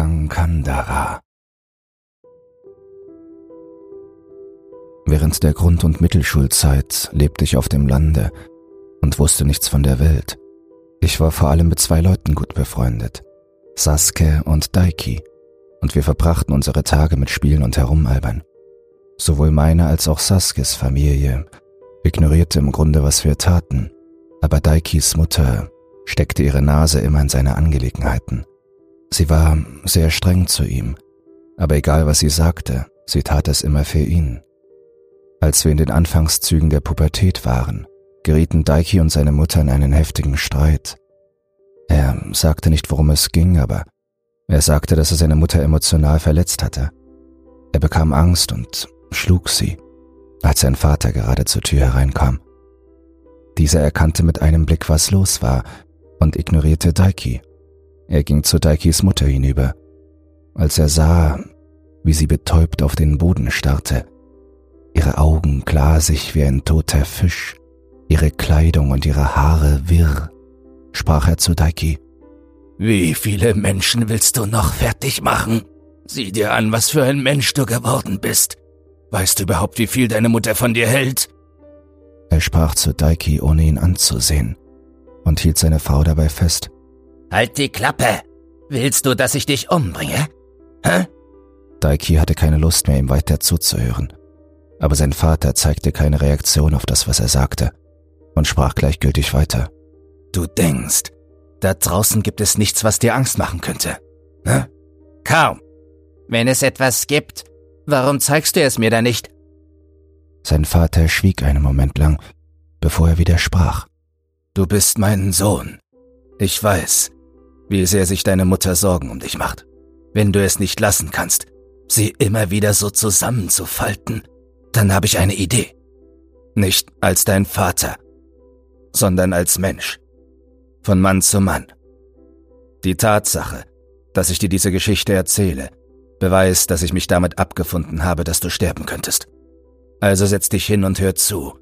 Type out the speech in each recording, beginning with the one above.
Kankandara. Während der Grund- und Mittelschulzeit lebte ich auf dem Lande und wusste nichts von der Welt. Ich war vor allem mit zwei Leuten gut befreundet, Sasuke und Daiki, und wir verbrachten unsere Tage mit Spielen und Herumalbern. Sowohl meine als auch Saskes Familie ignorierte im Grunde, was wir taten, aber Daikis Mutter steckte ihre Nase immer in seine Angelegenheiten. Sie war sehr streng zu ihm, aber egal was sie sagte, sie tat es immer für ihn. Als wir in den Anfangszügen der Pubertät waren, gerieten Daiki und seine Mutter in einen heftigen Streit. Er sagte nicht, worum es ging, aber er sagte, dass er seine Mutter emotional verletzt hatte. Er bekam Angst und schlug sie, als sein Vater gerade zur Tür hereinkam. Dieser erkannte mit einem Blick, was los war, und ignorierte Daiki. Er ging zu Daikis Mutter hinüber. Als er sah, wie sie betäubt auf den Boden starrte, ihre Augen glasig wie ein toter Fisch, ihre Kleidung und ihre Haare wirr, sprach er zu Daiki. Wie viele Menschen willst du noch fertig machen? Sieh dir an, was für ein Mensch du geworden bist. Weißt du überhaupt, wie viel deine Mutter von dir hält? Er sprach zu Daiki, ohne ihn anzusehen, und hielt seine Frau dabei fest. Halt die Klappe! Willst du, dass ich dich umbringe? Hä? Daiki hatte keine Lust mehr, ihm weiter zuzuhören, aber sein Vater zeigte keine Reaktion auf das, was er sagte, und sprach gleichgültig weiter. Du denkst, da draußen gibt es nichts, was dir Angst machen könnte. Hä? Kaum. Wenn es etwas gibt, warum zeigst du es mir dann nicht? Sein Vater schwieg einen Moment lang, bevor er wieder sprach. Du bist mein Sohn. Ich weiß, wie sehr sich deine Mutter Sorgen um dich macht. Wenn du es nicht lassen kannst, sie immer wieder so zusammenzufalten, dann habe ich eine Idee. Nicht als dein Vater, sondern als Mensch. Von Mann zu Mann. Die Tatsache, dass ich dir diese Geschichte erzähle, beweist, dass ich mich damit abgefunden habe, dass du sterben könntest. Also setz dich hin und hör zu.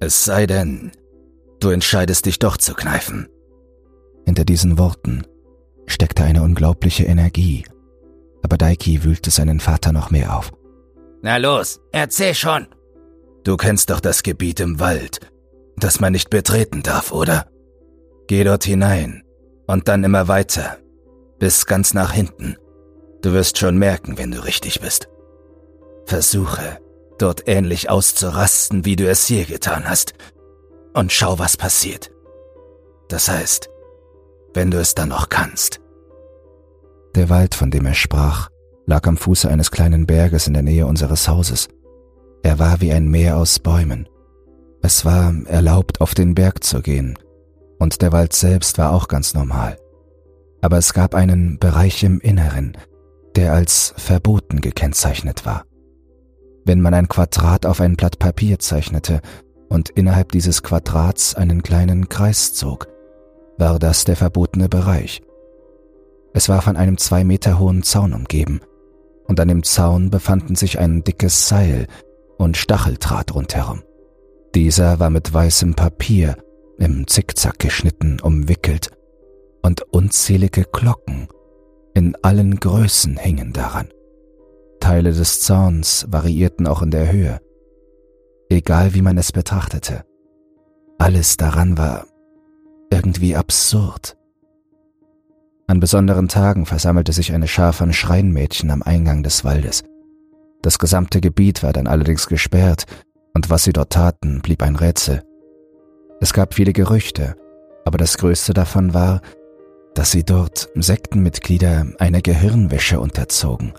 Es sei denn, du entscheidest dich doch zu kneifen. Hinter diesen Worten steckte eine unglaubliche Energie, aber Daiki wühlte seinen Vater noch mehr auf. Na los, erzähl schon. Du kennst doch das Gebiet im Wald, das man nicht betreten darf, oder? Geh dort hinein und dann immer weiter, bis ganz nach hinten. Du wirst schon merken, wenn du richtig bist. Versuche, dort ähnlich auszurasten, wie du es hier getan hast, und schau, was passiert. Das heißt, wenn du es dann noch kannst. Der Wald, von dem er sprach, lag am Fuße eines kleinen Berges in der Nähe unseres Hauses. Er war wie ein Meer aus Bäumen. Es war erlaubt, auf den Berg zu gehen, und der Wald selbst war auch ganz normal. Aber es gab einen Bereich im Inneren, der als verboten gekennzeichnet war. Wenn man ein Quadrat auf ein Blatt Papier zeichnete und innerhalb dieses Quadrats einen kleinen Kreis zog, war das der verbotene Bereich. Es war von einem zwei Meter hohen Zaun umgeben, und an dem Zaun befanden sich ein dickes Seil und Stacheldraht rundherum. Dieser war mit weißem Papier im Zickzack geschnitten umwickelt, und unzählige Glocken in allen Größen hingen daran. Teile des Zauns variierten auch in der Höhe. Egal wie man es betrachtete, alles daran war irgendwie absurd. An besonderen Tagen versammelte sich eine Schar von Schreinmädchen am Eingang des Waldes. Das gesamte Gebiet war dann allerdings gesperrt, und was sie dort taten, blieb ein Rätsel. Es gab viele Gerüchte, aber das größte davon war, dass sie dort Sektenmitglieder einer Gehirnwäsche unterzogen.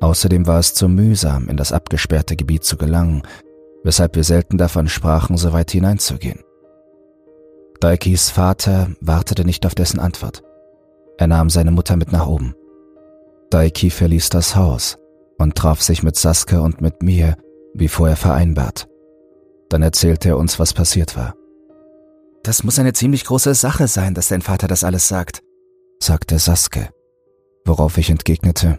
Außerdem war es zu mühsam, in das abgesperrte Gebiet zu gelangen, weshalb wir selten davon sprachen, so weit hineinzugehen. Daikis Vater wartete nicht auf dessen Antwort. Er nahm seine Mutter mit nach oben. Daiki verließ das Haus und traf sich mit Sasuke und mit mir, wie vorher vereinbart. Dann erzählte er uns, was passiert war. Das muss eine ziemlich große Sache sein, dass dein Vater das alles sagt, sagte Sasuke, worauf ich entgegnete,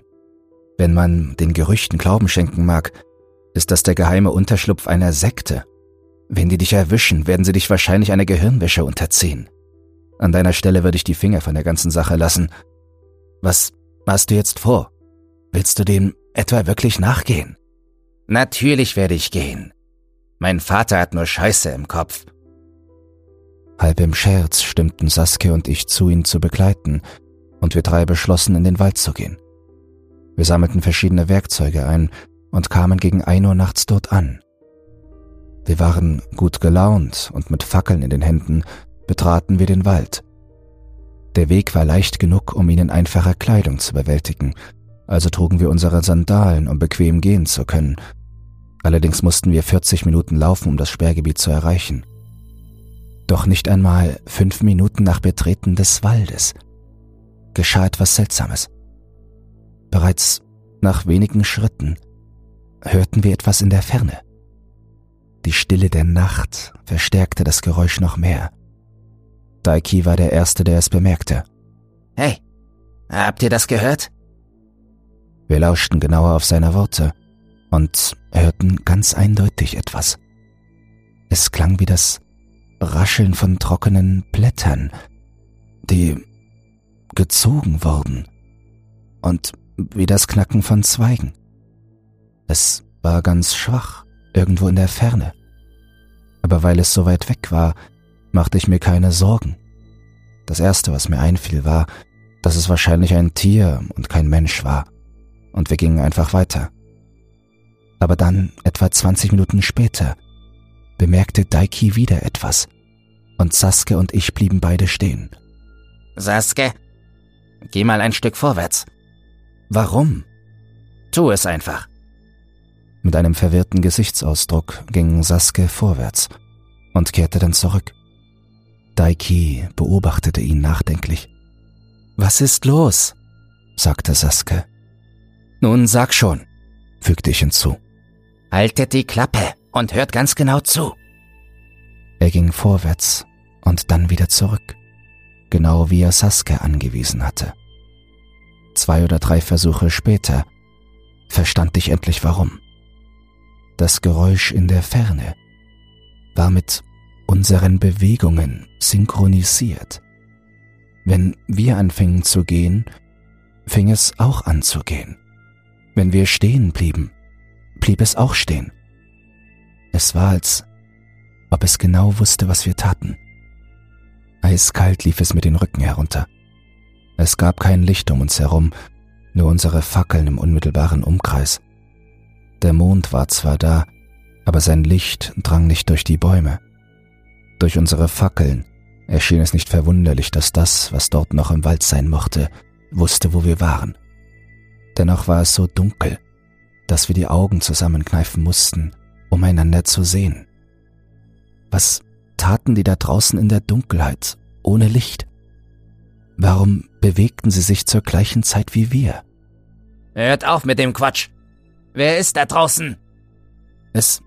wenn man den Gerüchten Glauben schenken mag, ist das der geheime Unterschlupf einer Sekte. Wenn die dich erwischen, werden sie dich wahrscheinlich einer Gehirnwäsche unterziehen. An deiner Stelle würde ich die Finger von der ganzen Sache lassen. Was hast du jetzt vor? Willst du dem etwa wirklich nachgehen? Natürlich werde ich gehen. Mein Vater hat nur Scheiße im Kopf. Halb im Scherz stimmten Saskia und ich zu, ihn zu begleiten, und wir drei beschlossen, in den Wald zu gehen. Wir sammelten verschiedene Werkzeuge ein und kamen gegen ein Uhr nachts dort an. Wir waren gut gelaunt und mit Fackeln in den Händen betraten wir den Wald. Der Weg war leicht genug, um ihn in einfacher Kleidung zu bewältigen, also trugen wir unsere Sandalen, um bequem gehen zu können. Allerdings mussten wir 40 Minuten laufen, um das Sperrgebiet zu erreichen. Doch nicht einmal fünf Minuten nach Betreten des Waldes geschah etwas Seltsames. Bereits nach wenigen Schritten hörten wir etwas in der Ferne. Die Stille der Nacht verstärkte das Geräusch noch mehr. Daiki war der Erste, der es bemerkte. Hey, habt ihr das gehört? Wir lauschten genauer auf seine Worte und hörten ganz eindeutig etwas. Es klang wie das Rascheln von trockenen Blättern, die gezogen wurden, und wie das Knacken von Zweigen. Es war ganz schwach, irgendwo in der Ferne. Aber weil es so weit weg war, machte ich mir keine Sorgen. Das Erste, was mir einfiel, war, dass es wahrscheinlich ein Tier und kein Mensch war, und wir gingen einfach weiter. Aber dann, etwa 20 Minuten später, bemerkte Daiki wieder etwas, und Saske und ich blieben beide stehen. Saske, geh mal ein Stück vorwärts. Warum? Tu es einfach. Mit einem verwirrten Gesichtsausdruck ging Saske vorwärts und kehrte dann zurück. Daiki beobachtete ihn nachdenklich. Was ist los? sagte Saske. Nun sag schon, fügte ich hinzu. Haltet die Klappe und hört ganz genau zu. Er ging vorwärts und dann wieder zurück, genau wie er Saske angewiesen hatte. Zwei oder drei Versuche später verstand ich endlich warum. Das Geräusch in der Ferne war mit unseren Bewegungen synchronisiert. Wenn wir anfingen zu gehen, fing es auch an zu gehen. Wenn wir stehen blieben, blieb es auch stehen. Es war, als ob es genau wusste, was wir taten. Eiskalt lief es mit den Rücken herunter. Es gab kein Licht um uns herum, nur unsere Fackeln im unmittelbaren Umkreis. Der Mond war zwar da, aber sein Licht drang nicht durch die Bäume. Durch unsere Fackeln erschien es nicht verwunderlich, dass das, was dort noch im Wald sein mochte, wusste, wo wir waren. Dennoch war es so dunkel, dass wir die Augen zusammenkneifen mussten, um einander zu sehen. Was taten die da draußen in der Dunkelheit, ohne Licht? Warum bewegten sie sich zur gleichen Zeit wie wir? Hört auf mit dem Quatsch. Wer ist da draußen? Es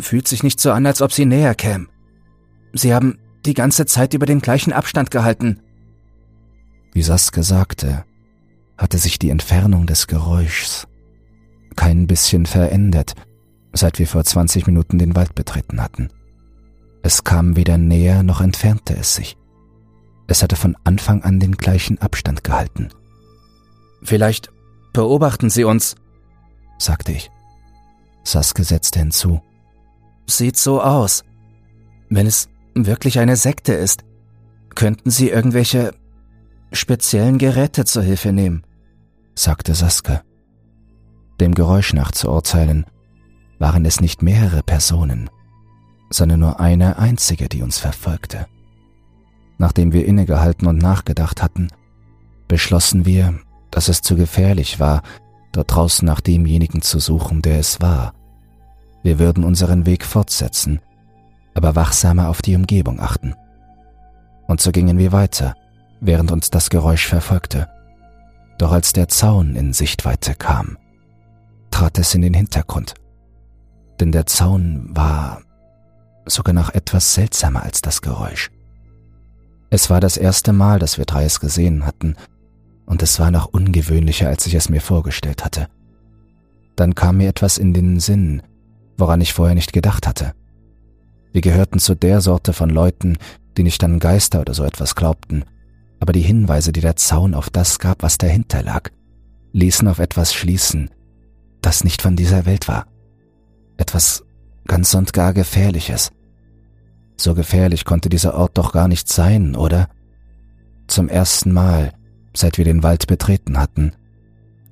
fühlt sich nicht so an, als ob sie näher kämen. Sie haben die ganze Zeit über den gleichen Abstand gehalten. Wie Saske sagte, hatte sich die Entfernung des Geräuschs kein bisschen verändert, seit wir vor 20 Minuten den Wald betreten hatten. Es kam weder näher noch entfernte es sich. Es hatte von Anfang an den gleichen Abstand gehalten. Vielleicht beobachten Sie uns, sagte ich. Saske setzte hinzu. Sieht so aus. Wenn es wirklich eine Sekte ist, könnten Sie irgendwelche speziellen Geräte zur Hilfe nehmen sagte Saske. Dem Geräusch nach zu urteilen, waren es nicht mehrere Personen, sondern nur eine einzige, die uns verfolgte. Nachdem wir innegehalten und nachgedacht hatten, beschlossen wir, dass es zu gefährlich war, dort draußen nach demjenigen zu suchen, der es war. Wir würden unseren Weg fortsetzen, aber wachsamer auf die Umgebung achten. Und so gingen wir weiter, während uns das Geräusch verfolgte. Doch als der Zaun in Sichtweite kam, trat es in den Hintergrund. Denn der Zaun war sogar noch etwas seltsamer als das Geräusch. Es war das erste Mal, dass wir drei es gesehen hatten, und es war noch ungewöhnlicher, als ich es mir vorgestellt hatte. Dann kam mir etwas in den Sinn, woran ich vorher nicht gedacht hatte. Wir gehörten zu der Sorte von Leuten, die nicht an Geister oder so etwas glaubten, aber die Hinweise, die der Zaun auf das gab, was dahinter lag, ließen auf etwas schließen, das nicht von dieser Welt war. Etwas ganz und gar Gefährliches. So gefährlich konnte dieser Ort doch gar nicht sein, oder? Zum ersten Mal, seit wir den Wald betreten hatten,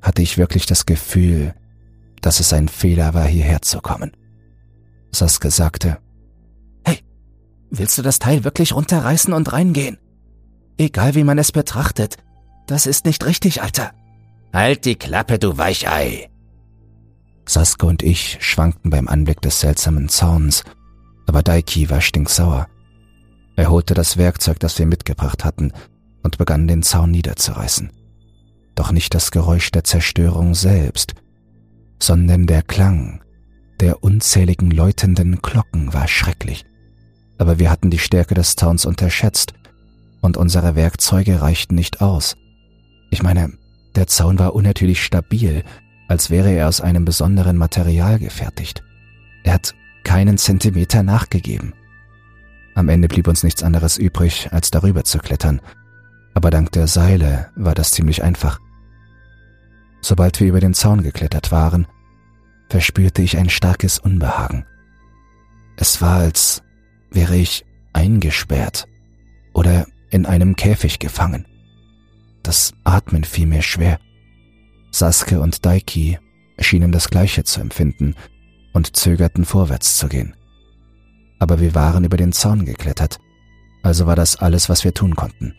hatte ich wirklich das Gefühl, dass es ein Fehler war, hierher zu kommen. Saske sagte, Hey, willst du das Teil wirklich runterreißen und reingehen? Egal wie man es betrachtet, das ist nicht richtig, Alter. Halt die Klappe, du Weichei. Saske und ich schwankten beim Anblick des seltsamen Zauns, aber Daiki war stinksauer. Er holte das Werkzeug, das wir mitgebracht hatten, und begann den Zaun niederzureißen. Doch nicht das Geräusch der Zerstörung selbst, sondern der Klang der unzähligen läutenden Glocken war schrecklich. Aber wir hatten die Stärke des Zauns unterschätzt und unsere Werkzeuge reichten nicht aus. Ich meine, der Zaun war unnatürlich stabil, als wäre er aus einem besonderen Material gefertigt. Er hat keinen Zentimeter nachgegeben. Am Ende blieb uns nichts anderes übrig, als darüber zu klettern, aber dank der Seile war das ziemlich einfach. Sobald wir über den Zaun geklettert waren, verspürte ich ein starkes Unbehagen. Es war, als wäre ich eingesperrt oder in einem Käfig gefangen. Das Atmen fiel mir schwer. Saske und Daiki schienen das Gleiche zu empfinden und zögerten vorwärts zu gehen. Aber wir waren über den Zaun geklettert, also war das alles, was wir tun konnten.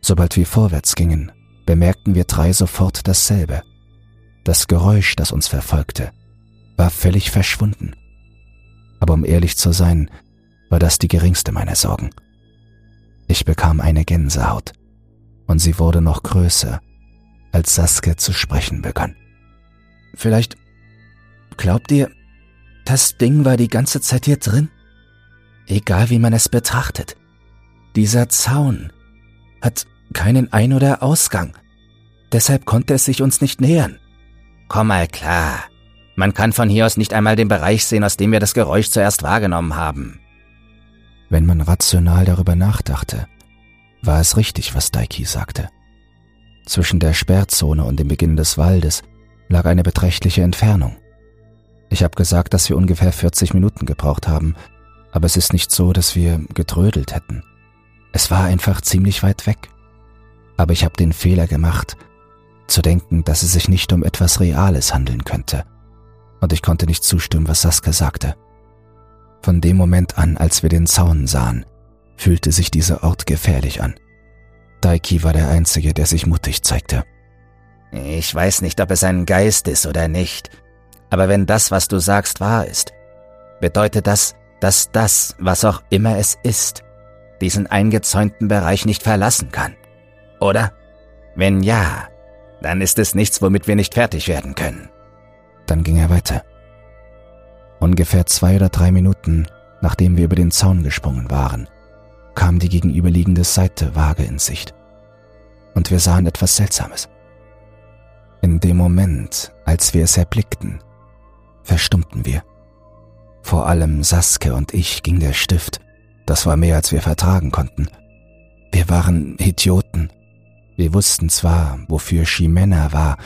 Sobald wir vorwärts gingen, bemerkten wir drei sofort dasselbe. Das Geräusch, das uns verfolgte, war völlig verschwunden. Aber um ehrlich zu sein, war das die geringste meiner Sorgen. Ich bekam eine Gänsehaut, und sie wurde noch größer, als Saske zu sprechen begann. Vielleicht glaubt ihr, das Ding war die ganze Zeit hier drin? Egal wie man es betrachtet. Dieser Zaun hat keinen Ein- oder Ausgang. Deshalb konnte es sich uns nicht nähern. Komm mal klar. Man kann von hier aus nicht einmal den Bereich sehen, aus dem wir das Geräusch zuerst wahrgenommen haben. Wenn man rational darüber nachdachte, war es richtig, was Daiki sagte. Zwischen der Sperrzone und dem Beginn des Waldes lag eine beträchtliche Entfernung. Ich habe gesagt, dass wir ungefähr 40 Minuten gebraucht haben, aber es ist nicht so, dass wir getrödelt hätten. Es war einfach ziemlich weit weg. Aber ich habe den Fehler gemacht, zu denken, dass es sich nicht um etwas Reales handeln könnte. Und ich konnte nicht zustimmen, was Saskia sagte. Von dem Moment an, als wir den Zaun sahen, fühlte sich dieser Ort gefährlich an. Daiki war der Einzige, der sich mutig zeigte. Ich weiß nicht, ob es ein Geist ist oder nicht, aber wenn das, was du sagst, wahr ist, bedeutet das, dass das, was auch immer es ist, diesen eingezäunten Bereich nicht verlassen kann. Oder? Wenn ja, dann ist es nichts, womit wir nicht fertig werden können. Dann ging er weiter. Ungefähr zwei oder drei Minuten, nachdem wir über den Zaun gesprungen waren, kam die gegenüberliegende Seite vage in Sicht. Und wir sahen etwas Seltsames. In dem Moment, als wir es erblickten, verstummten wir. Vor allem Saske und ich ging der Stift. Das war mehr, als wir vertragen konnten. Wir waren Idioten, wir wussten zwar, wofür Chimena war,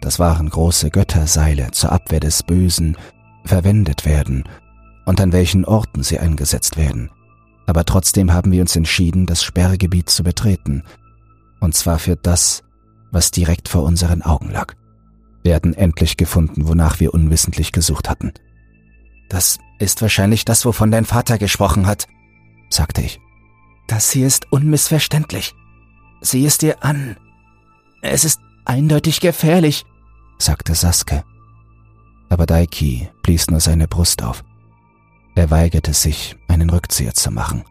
das waren große Götterseile zur Abwehr des Bösen, verwendet werden und an welchen Orten sie eingesetzt werden. Aber trotzdem haben wir uns entschieden, das Sperrgebiet zu betreten. Und zwar für das, was direkt vor unseren Augen lag. Wir hatten endlich gefunden, wonach wir unwissentlich gesucht hatten. Das ist wahrscheinlich das, wovon dein Vater gesprochen hat, sagte ich. Das hier ist unmissverständlich. Sieh es dir an. Es ist eindeutig gefährlich, sagte Saske. Aber Daiki blies nur seine Brust auf. Er weigerte sich, einen Rückzieher zu machen.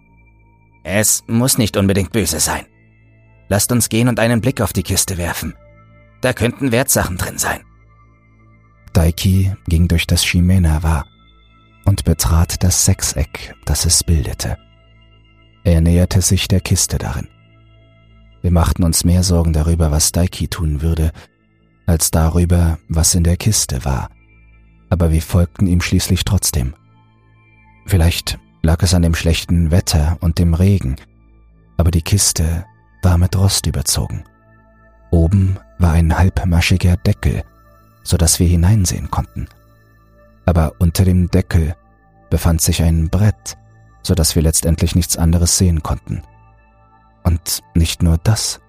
Es muss nicht unbedingt böse sein. Lasst uns gehen und einen Blick auf die Kiste werfen. Da könnten Wertsachen drin sein. Daiki ging durch das Shimena war und betrat das Sechseck, das es bildete. Er näherte sich der Kiste darin. Wir machten uns mehr Sorgen darüber, was Daiki tun würde, als darüber, was in der Kiste war. Aber wir folgten ihm schließlich trotzdem. Vielleicht lag es an dem schlechten Wetter und dem Regen, aber die Kiste war mit Rost überzogen. Oben war ein halbmaschiger Deckel, so dass wir hineinsehen konnten. Aber unter dem Deckel befand sich ein Brett, so dass wir letztendlich nichts anderes sehen konnten. Und nicht nur das.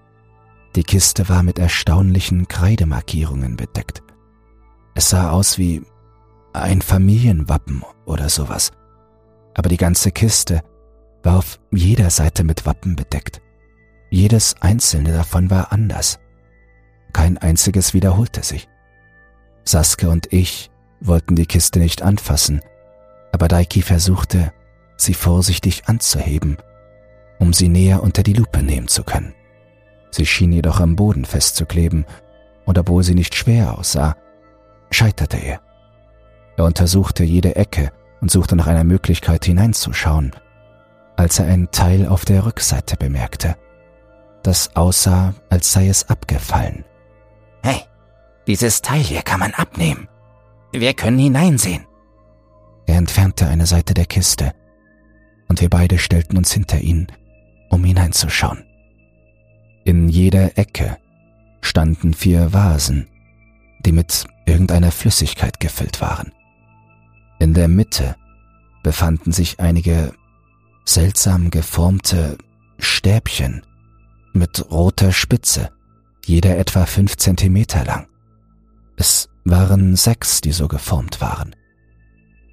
Die Kiste war mit erstaunlichen Kreidemarkierungen bedeckt. Es sah aus wie ein Familienwappen oder sowas. Aber die ganze Kiste war auf jeder Seite mit Wappen bedeckt. Jedes einzelne davon war anders. Kein einziges wiederholte sich. Saske und ich wollten die Kiste nicht anfassen, aber Daiki versuchte, sie vorsichtig anzuheben, um sie näher unter die Lupe nehmen zu können. Sie schien jedoch am Boden festzukleben, und obwohl sie nicht schwer aussah, scheiterte er. Er untersuchte jede Ecke und suchte nach einer Möglichkeit hineinzuschauen, als er ein Teil auf der Rückseite bemerkte, das aussah, als sei es abgefallen. Hey, dieses Teil hier kann man abnehmen. Wir können hineinsehen. Er entfernte eine Seite der Kiste, und wir beide stellten uns hinter ihn, um hineinzuschauen. In jeder Ecke standen vier Vasen, die mit irgendeiner Flüssigkeit gefüllt waren. In der Mitte befanden sich einige seltsam geformte Stäbchen mit roter Spitze, jeder etwa fünf Zentimeter lang. Es waren sechs, die so geformt waren.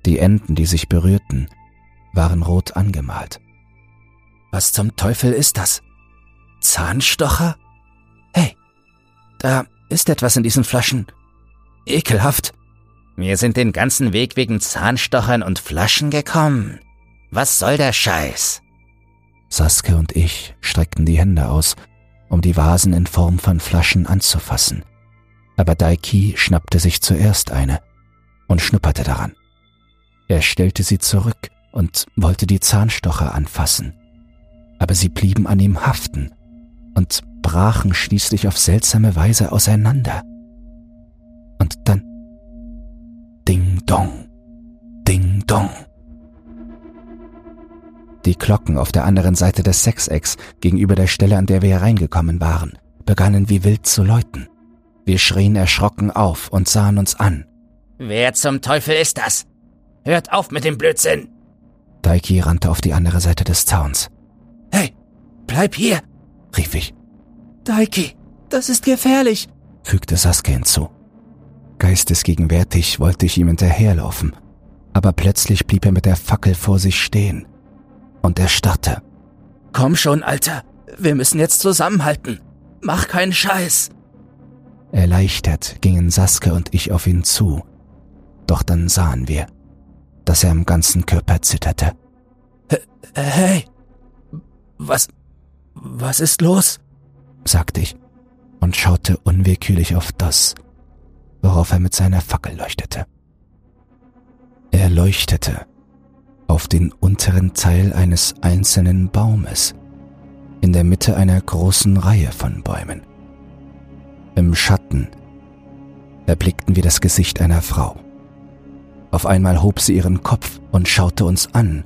Die Enden, die sich berührten, waren rot angemalt. Was zum Teufel ist das? Zahnstocher? Hey, da ist etwas in diesen Flaschen. Ekelhaft. Wir sind den ganzen Weg wegen Zahnstochern und Flaschen gekommen. Was soll der Scheiß? Saske und ich streckten die Hände aus, um die Vasen in Form von Flaschen anzufassen. Aber Daiki schnappte sich zuerst eine und schnupperte daran. Er stellte sie zurück und wollte die Zahnstocher anfassen. Aber sie blieben an ihm haften und brachen schließlich auf seltsame Weise auseinander. Und dann Ding Dong, Ding Dong. Die Glocken auf der anderen Seite des Sechsecks gegenüber der Stelle, an der wir hereingekommen waren, begannen wie wild zu läuten. Wir schrien erschrocken auf und sahen uns an. Wer zum Teufel ist das? Hört auf mit dem Blödsinn! Daiki rannte auf die andere Seite des Zauns. Hey, bleib hier! rief ich. Daiki, das ist gefährlich, fügte Sasuke hinzu. Geistesgegenwärtig wollte ich ihm hinterherlaufen, aber plötzlich blieb er mit der Fackel vor sich stehen und er starrte. Komm schon, Alter, wir müssen jetzt zusammenhalten. Mach keinen Scheiß. Erleichtert gingen Saske und ich auf ihn zu, doch dann sahen wir, dass er am ganzen Körper zitterte. Hey, was, was ist los? sagte ich und schaute unwillkürlich auf das, worauf er mit seiner Fackel leuchtete. Er leuchtete auf den unteren Teil eines einzelnen Baumes, in der Mitte einer großen Reihe von Bäumen. Im Schatten erblickten wir das Gesicht einer Frau. Auf einmal hob sie ihren Kopf und schaute uns an,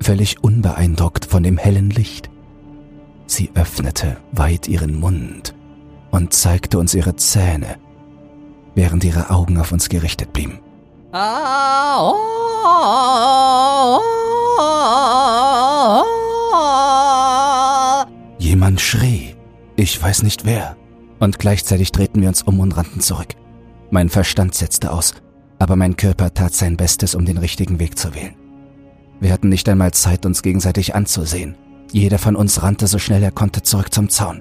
völlig unbeeindruckt von dem hellen Licht. Sie öffnete weit ihren Mund und zeigte uns ihre Zähne, während ihre Augen auf uns gerichtet blieben. Jemand schrie, ich weiß nicht wer, und gleichzeitig drehten wir uns um und rannten zurück. Mein Verstand setzte aus, aber mein Körper tat sein Bestes, um den richtigen Weg zu wählen. Wir hatten nicht einmal Zeit, uns gegenseitig anzusehen. Jeder von uns rannte so schnell er konnte zurück zum Zaun.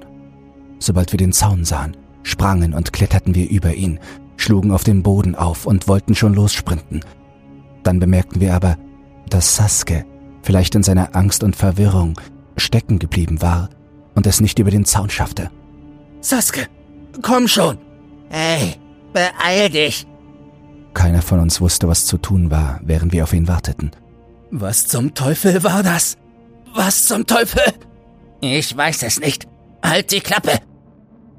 Sobald wir den Zaun sahen, sprangen und kletterten wir über ihn, schlugen auf den Boden auf und wollten schon lossprinten. Dann bemerkten wir aber, dass Saske, vielleicht in seiner Angst und Verwirrung, stecken geblieben war und es nicht über den Zaun schaffte. Saske, komm schon! Hey, beeil dich! Keiner von uns wusste, was zu tun war, während wir auf ihn warteten. Was zum Teufel war das? Was zum Teufel? Ich weiß es nicht. Halt die Klappe!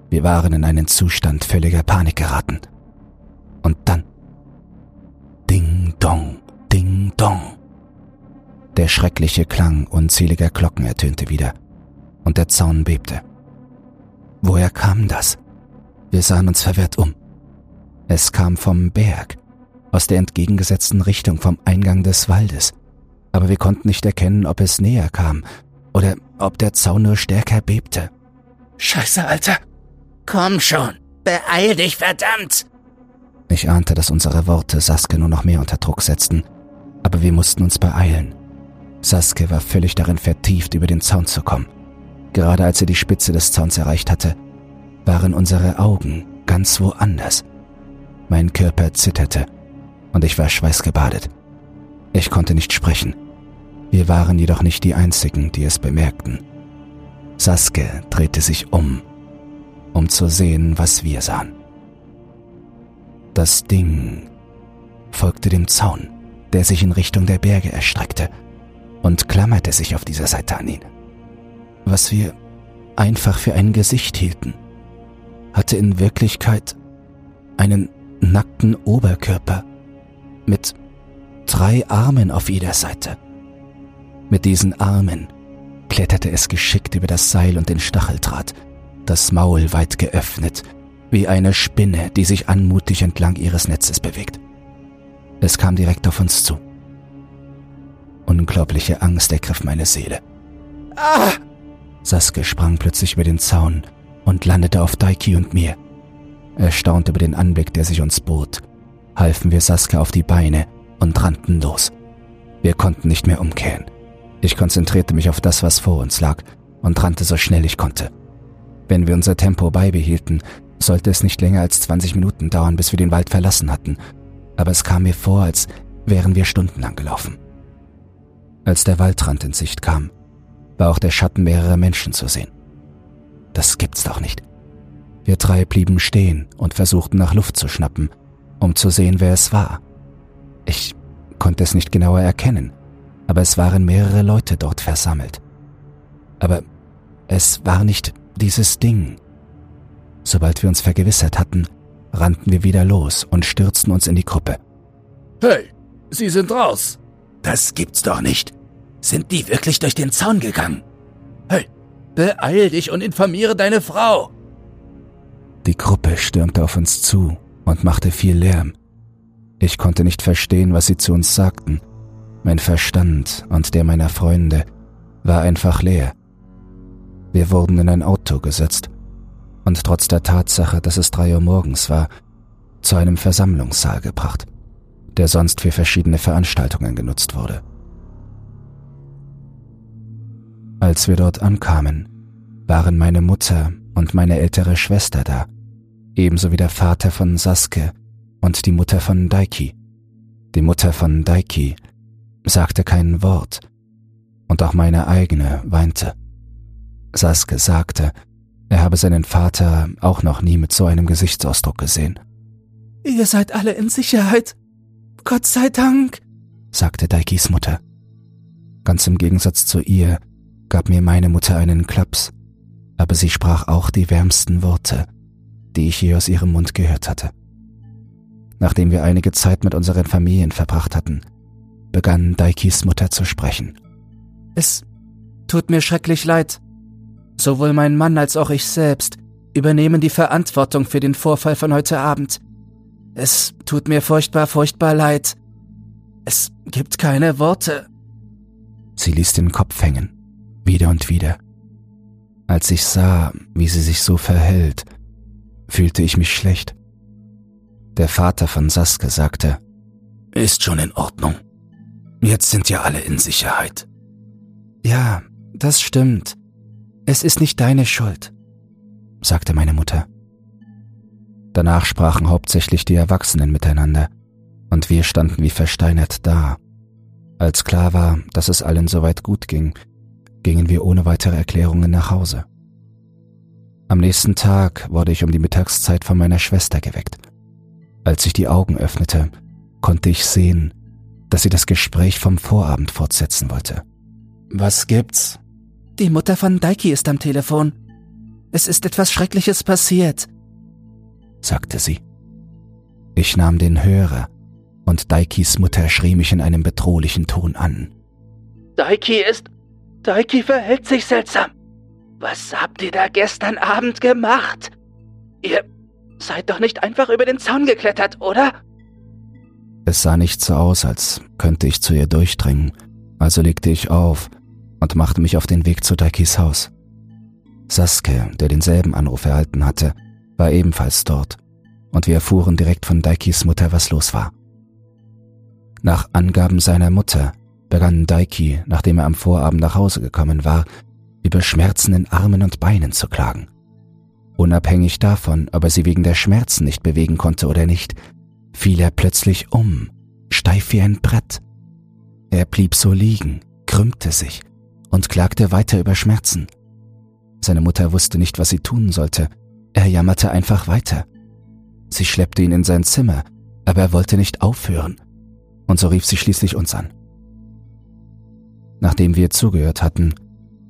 Wir waren in einen Zustand völliger Panik geraten. Und dann Ding Dong, Ding Dong. Der schreckliche Klang unzähliger Glocken ertönte wieder, und der Zaun bebte. Woher kam das? Wir sahen uns verwirrt um. Es kam vom Berg, aus der entgegengesetzten Richtung vom Eingang des Waldes, aber wir konnten nicht erkennen, ob es näher kam oder ob der Zaun nur stärker bebte. Scheiße, Alter. Komm schon, beeil dich, verdammt! Ich ahnte, dass unsere Worte Saske nur noch mehr unter Druck setzten, aber wir mussten uns beeilen. Saske war völlig darin vertieft, über den Zaun zu kommen. Gerade als er die Spitze des Zauns erreicht hatte, waren unsere Augen ganz woanders. Mein Körper zitterte und ich war schweißgebadet. Ich konnte nicht sprechen. Wir waren jedoch nicht die Einzigen, die es bemerkten. Saske drehte sich um, um zu sehen, was wir sahen. Das Ding folgte dem Zaun, der sich in Richtung der Berge erstreckte, und klammerte sich auf dieser Seite an ihn. Was wir einfach für ein Gesicht hielten, hatte in Wirklichkeit einen nackten Oberkörper mit drei Armen auf jeder Seite. Mit diesen Armen kletterte es geschickt über das Seil und den Stacheldraht, das Maul weit geöffnet, wie eine Spinne, die sich anmutig entlang ihres Netzes bewegt. Es kam direkt auf uns zu. Unglaubliche Angst ergriff meine Seele. Ah! Saske sprang plötzlich über den Zaun und landete auf Daiki und mir. Erstaunt über den Anblick, der sich uns bot, halfen wir Saske auf die Beine und rannten los. Wir konnten nicht mehr umkehren. Ich konzentrierte mich auf das, was vor uns lag, und rannte so schnell ich konnte. Wenn wir unser Tempo beibehielten, sollte es nicht länger als 20 Minuten dauern, bis wir den Wald verlassen hatten, aber es kam mir vor, als wären wir stundenlang gelaufen. Als der Waldrand in Sicht kam, war auch der Schatten mehrerer Menschen zu sehen. Das gibt's doch nicht. Wir drei blieben stehen und versuchten nach Luft zu schnappen, um zu sehen, wer es war. Ich konnte es nicht genauer erkennen, aber es waren mehrere Leute dort versammelt. Aber es war nicht dieses Ding. Sobald wir uns vergewissert hatten, rannten wir wieder los und stürzten uns in die Gruppe. Hey, Sie sind raus! Das gibt's doch nicht! Sind die wirklich durch den Zaun gegangen? Hey, beeil dich und informiere deine Frau! Die Gruppe stürmte auf uns zu und machte viel Lärm. Ich konnte nicht verstehen, was sie zu uns sagten. Mein Verstand und der meiner Freunde war einfach leer. Wir wurden in ein Auto gesetzt und trotz der Tatsache, dass es drei Uhr morgens war, zu einem Versammlungssaal gebracht, der sonst für verschiedene Veranstaltungen genutzt wurde. Als wir dort ankamen, waren meine Mutter und meine ältere Schwester da, ebenso wie der Vater von Saske und die Mutter von Daiki. Die Mutter von Daiki sagte kein Wort, und auch meine eigene weinte. Saske sagte, er habe seinen Vater auch noch nie mit so einem Gesichtsausdruck gesehen. Ihr seid alle in Sicherheit. Gott sei Dank, sagte Daikis Mutter. Ganz im Gegensatz zu ihr gab mir meine Mutter einen Klaps, aber sie sprach auch die wärmsten Worte, die ich je aus ihrem Mund gehört hatte. Nachdem wir einige Zeit mit unseren Familien verbracht hatten, begann Daikis Mutter zu sprechen. Es tut mir schrecklich leid. Sowohl mein Mann als auch ich selbst übernehmen die Verantwortung für den Vorfall von heute Abend. Es tut mir furchtbar, furchtbar leid. Es gibt keine Worte. Sie ließ den Kopf hängen, wieder und wieder. Als ich sah, wie sie sich so verhält, fühlte ich mich schlecht. Der Vater von Saske sagte, Ist schon in Ordnung. Jetzt sind ja alle in Sicherheit. Ja, das stimmt. Es ist nicht deine Schuld, sagte meine Mutter. Danach sprachen hauptsächlich die Erwachsenen miteinander, und wir standen wie versteinert da. Als klar war, dass es allen soweit gut ging, gingen wir ohne weitere Erklärungen nach Hause. Am nächsten Tag wurde ich um die Mittagszeit von meiner Schwester geweckt. Als ich die Augen öffnete, konnte ich sehen, dass sie das Gespräch vom Vorabend fortsetzen wollte. Was gibt's? Die Mutter von Daiki ist am Telefon. Es ist etwas Schreckliches passiert, sagte sie. Ich nahm den Hörer und Daikis Mutter schrie mich in einem bedrohlichen Ton an. Daiki ist. Daiki verhält sich seltsam. Was habt ihr da gestern Abend gemacht? Ihr. seid doch nicht einfach über den Zaun geklettert, oder? Es sah nicht so aus, als könnte ich zu ihr durchdringen, also legte ich auf und machte mich auf den Weg zu Daikis Haus. Saske, der denselben Anruf erhalten hatte, war ebenfalls dort, und wir erfuhren direkt von Daikis Mutter, was los war. Nach Angaben seiner Mutter begann Daiki, nachdem er am Vorabend nach Hause gekommen war, über Schmerzen in Armen und Beinen zu klagen. Unabhängig davon, ob er sie wegen der Schmerzen nicht bewegen konnte oder nicht, fiel er plötzlich um, steif wie ein Brett. Er blieb so liegen, krümmte sich und klagte weiter über Schmerzen. Seine Mutter wusste nicht, was sie tun sollte. Er jammerte einfach weiter. Sie schleppte ihn in sein Zimmer, aber er wollte nicht aufhören. Und so rief sie schließlich uns an. Nachdem wir zugehört hatten,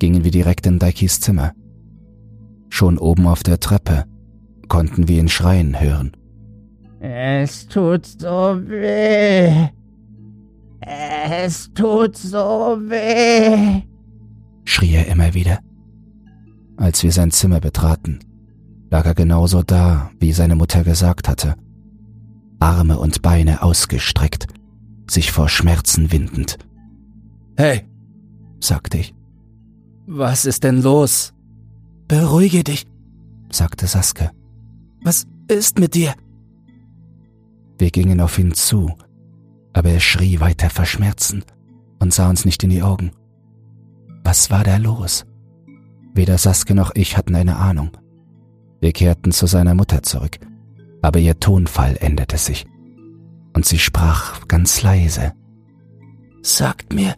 gingen wir direkt in Daikis Zimmer. Schon oben auf der Treppe konnten wir ihn schreien hören. Es tut so weh. Es tut so weh, schrie er immer wieder. Als wir sein Zimmer betraten, lag er genauso da, wie seine Mutter gesagt hatte. Arme und Beine ausgestreckt, sich vor Schmerzen windend. Hey, sagte ich. Was ist denn los? Beruhige dich, sagte Saske. Was ist mit dir? Wir gingen auf ihn zu, aber er schrie weiter vor Schmerzen und sah uns nicht in die Augen. Was war da los? Weder Saske noch ich hatten eine Ahnung. Wir kehrten zu seiner Mutter zurück, aber ihr Tonfall änderte sich. Und sie sprach ganz leise. Sagt mir,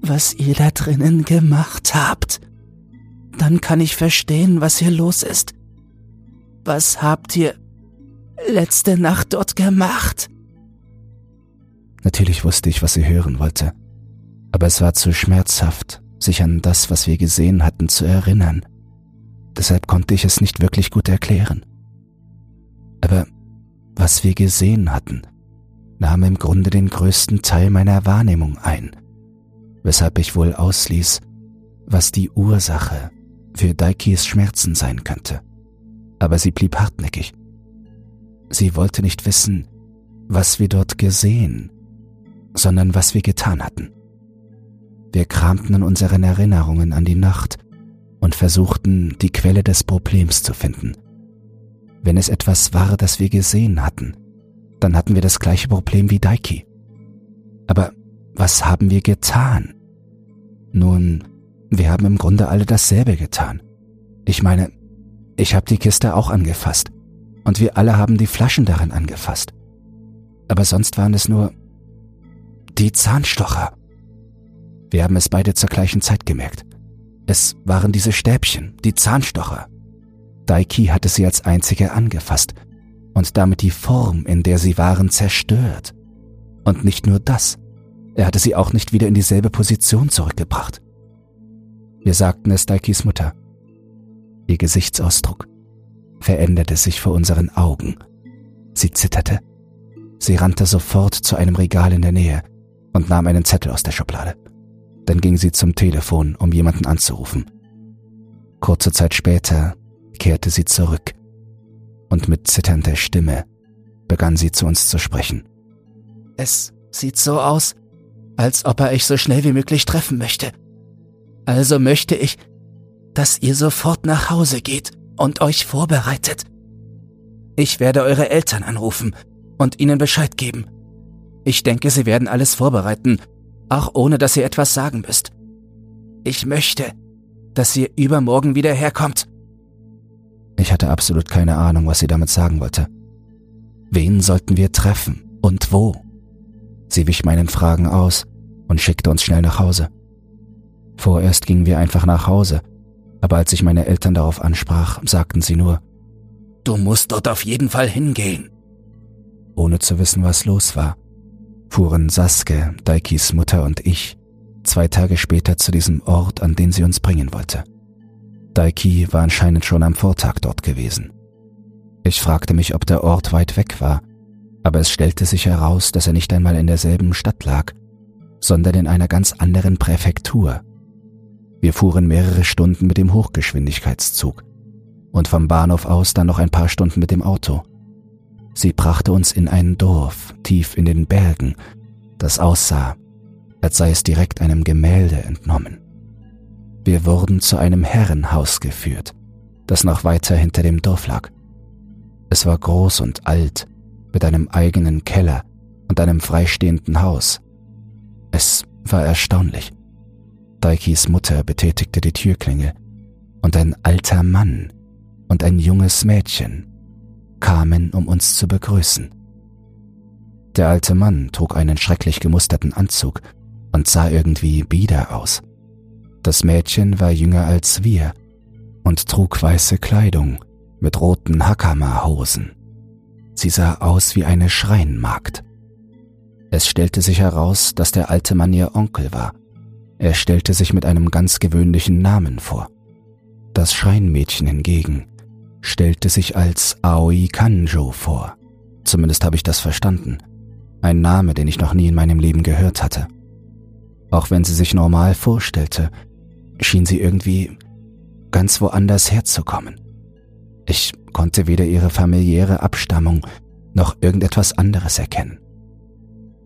was ihr da drinnen gemacht habt. Dann kann ich verstehen, was hier los ist. Was habt ihr letzte Nacht dort gemacht? Natürlich wusste ich, was sie hören wollte, aber es war zu schmerzhaft, sich an das, was wir gesehen hatten, zu erinnern. Deshalb konnte ich es nicht wirklich gut erklären. Aber was wir gesehen hatten, nahm im Grunde den größten Teil meiner Wahrnehmung ein, weshalb ich wohl ausließ, was die Ursache für Daikis Schmerzen sein könnte. Aber sie blieb hartnäckig. Sie wollte nicht wissen, was wir dort gesehen, sondern was wir getan hatten. Wir kramten in unseren Erinnerungen an die Nacht und versuchten, die Quelle des Problems zu finden. Wenn es etwas war, das wir gesehen hatten, dann hatten wir das gleiche Problem wie Daiki. Aber was haben wir getan? Nun, wir haben im Grunde alle dasselbe getan. Ich meine, ich habe die Kiste auch angefasst und wir alle haben die Flaschen darin angefasst. Aber sonst waren es nur die Zahnstocher. Wir haben es beide zur gleichen Zeit gemerkt. Es waren diese Stäbchen, die Zahnstocher. Daiki hatte sie als einzige angefasst und damit die Form, in der sie waren, zerstört. Und nicht nur das, er hatte sie auch nicht wieder in dieselbe Position zurückgebracht. Wir sagten es Daikis Mutter. Ihr Gesichtsausdruck veränderte sich vor unseren Augen. Sie zitterte. Sie rannte sofort zu einem Regal in der Nähe und nahm einen Zettel aus der Schublade. Dann ging sie zum Telefon, um jemanden anzurufen. Kurze Zeit später kehrte sie zurück und mit zitternder Stimme begann sie zu uns zu sprechen. Es sieht so aus, als ob er euch so schnell wie möglich treffen möchte. Also möchte ich, dass ihr sofort nach Hause geht und euch vorbereitet. Ich werde eure Eltern anrufen und ihnen Bescheid geben. Ich denke, sie werden alles vorbereiten auch ohne dass ihr etwas sagen müsst. Ich möchte, dass ihr übermorgen wieder herkommt. Ich hatte absolut keine Ahnung, was sie damit sagen wollte. Wen sollten wir treffen und wo? Sie wich meinen Fragen aus und schickte uns schnell nach Hause. Vorerst gingen wir einfach nach Hause, aber als ich meine Eltern darauf ansprach, sagten sie nur, Du musst dort auf jeden Fall hingehen. Ohne zu wissen, was los war, fuhren Saske, Daikis Mutter und ich zwei Tage später zu diesem Ort, an den sie uns bringen wollte. Daiki war anscheinend schon am Vortag dort gewesen. Ich fragte mich, ob der Ort weit weg war, aber es stellte sich heraus, dass er nicht einmal in derselben Stadt lag, sondern in einer ganz anderen Präfektur. Wir fuhren mehrere Stunden mit dem Hochgeschwindigkeitszug, und vom Bahnhof aus dann noch ein paar Stunden mit dem Auto. Sie brachte uns in ein Dorf tief in den Bergen, das aussah, als sei es direkt einem Gemälde entnommen. Wir wurden zu einem Herrenhaus geführt, das noch weiter hinter dem Dorf lag. Es war groß und alt, mit einem eigenen Keller und einem freistehenden Haus. Es war erstaunlich. Daikis Mutter betätigte die Türklingel und ein alter Mann und ein junges Mädchen kamen, um uns zu begrüßen. Der alte Mann trug einen schrecklich gemusterten Anzug und sah irgendwie bieder aus. Das Mädchen war jünger als wir und trug weiße Kleidung mit roten Hakama-Hosen. Sie sah aus wie eine Schreinmagd. Es stellte sich heraus, dass der alte Mann ihr Onkel war. Er stellte sich mit einem ganz gewöhnlichen Namen vor. Das Schreinmädchen hingegen stellte sich als Aoi Kanjo vor. Zumindest habe ich das verstanden. Ein Name, den ich noch nie in meinem Leben gehört hatte. Auch wenn sie sich normal vorstellte, schien sie irgendwie ganz woanders herzukommen. Ich konnte weder ihre familiäre Abstammung noch irgendetwas anderes erkennen.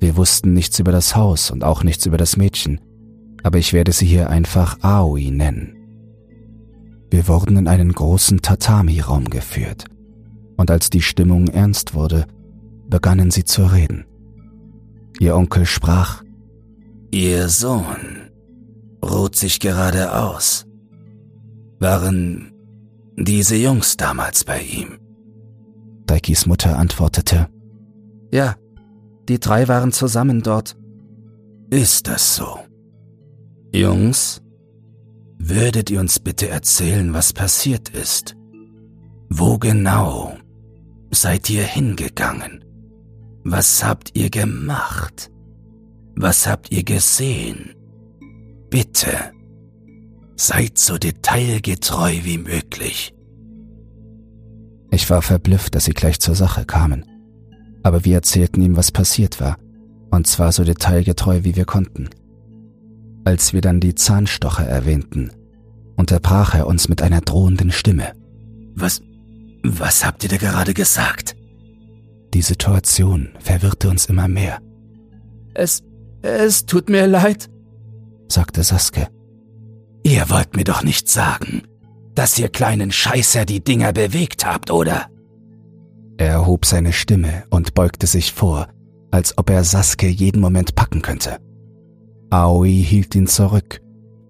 Wir wussten nichts über das Haus und auch nichts über das Mädchen, aber ich werde sie hier einfach Aoi nennen. Wir wurden in einen großen Tatami-Raum geführt, und als die Stimmung ernst wurde, begannen sie zu reden. Ihr Onkel sprach, Ihr Sohn ruht sich gerade aus. Waren diese Jungs damals bei ihm? Daikis Mutter antwortete, Ja, die drei waren zusammen dort. Ist das so? Jungs, Würdet ihr uns bitte erzählen, was passiert ist? Wo genau seid ihr hingegangen? Was habt ihr gemacht? Was habt ihr gesehen? Bitte, seid so detailgetreu wie möglich. Ich war verblüfft, dass sie gleich zur Sache kamen. Aber wir erzählten ihm, was passiert war, und zwar so detailgetreu, wie wir konnten. Als wir dann die Zahnstocher erwähnten, unterbrach er uns mit einer drohenden Stimme. Was, was habt ihr da gerade gesagt? Die Situation verwirrte uns immer mehr. Es, es tut mir leid, sagte Saske. Ihr wollt mir doch nicht sagen, dass ihr kleinen Scheißer die Dinger bewegt habt, oder? Er erhob seine Stimme und beugte sich vor, als ob er Saske jeden Moment packen könnte. Aoi hielt ihn zurück.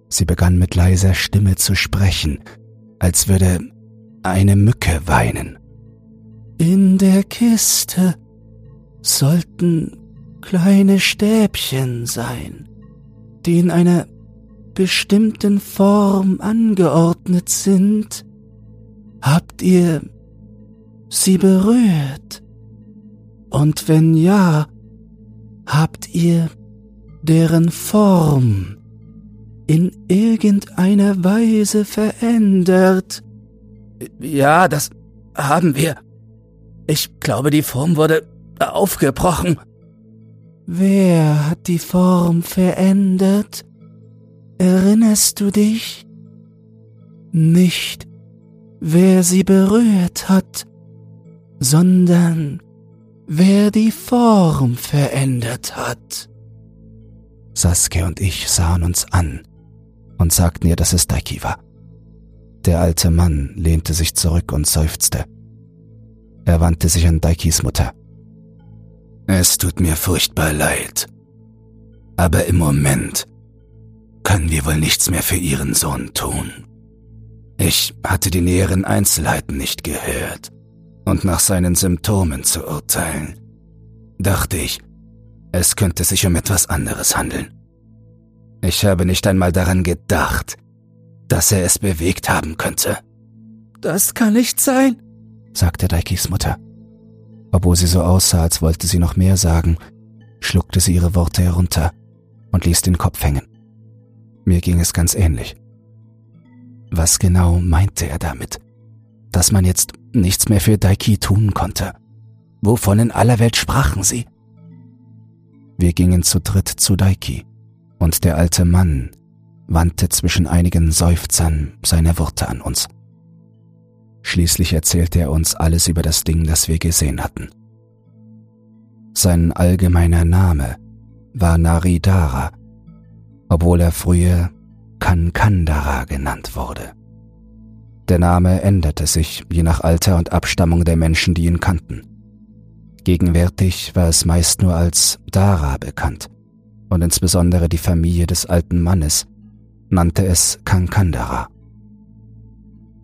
Sie begann mit leiser Stimme zu sprechen, als würde eine Mücke weinen. In der Kiste sollten kleine Stäbchen sein, die in einer bestimmten Form angeordnet sind. Habt ihr sie berührt? Und wenn ja, habt ihr deren Form in irgendeiner Weise verändert. Ja, das haben wir. Ich glaube, die Form wurde aufgebrochen. Wer hat die Form verändert? Erinnerst du dich? Nicht, wer sie berührt hat, sondern wer die Form verändert hat. Saskia und ich sahen uns an und sagten ihr, dass es Daiki war. Der alte Mann lehnte sich zurück und seufzte. Er wandte sich an Daikis Mutter. Es tut mir furchtbar leid. Aber im Moment können wir wohl nichts mehr für Ihren Sohn tun. Ich hatte die näheren Einzelheiten nicht gehört, und nach seinen Symptomen zu urteilen, dachte ich, es könnte sich um etwas anderes handeln. Ich habe nicht einmal daran gedacht, dass er es bewegt haben könnte. Das kann nicht sein, sagte Daikis Mutter. Obwohl sie so aussah, als wollte sie noch mehr sagen, schluckte sie ihre Worte herunter und ließ den Kopf hängen. Mir ging es ganz ähnlich. Was genau meinte er damit? Dass man jetzt nichts mehr für Daiki tun konnte? Wovon in aller Welt sprachen sie? Wir gingen zu dritt zu Daiki, und der alte Mann wandte zwischen einigen Seufzern seine Worte an uns. Schließlich erzählte er uns alles über das Ding, das wir gesehen hatten. Sein allgemeiner Name war Naridara, obwohl er früher Kankandara genannt wurde. Der Name änderte sich je nach Alter und Abstammung der Menschen, die ihn kannten. Gegenwärtig war es meist nur als Dara bekannt und insbesondere die Familie des alten Mannes nannte es Kankandara.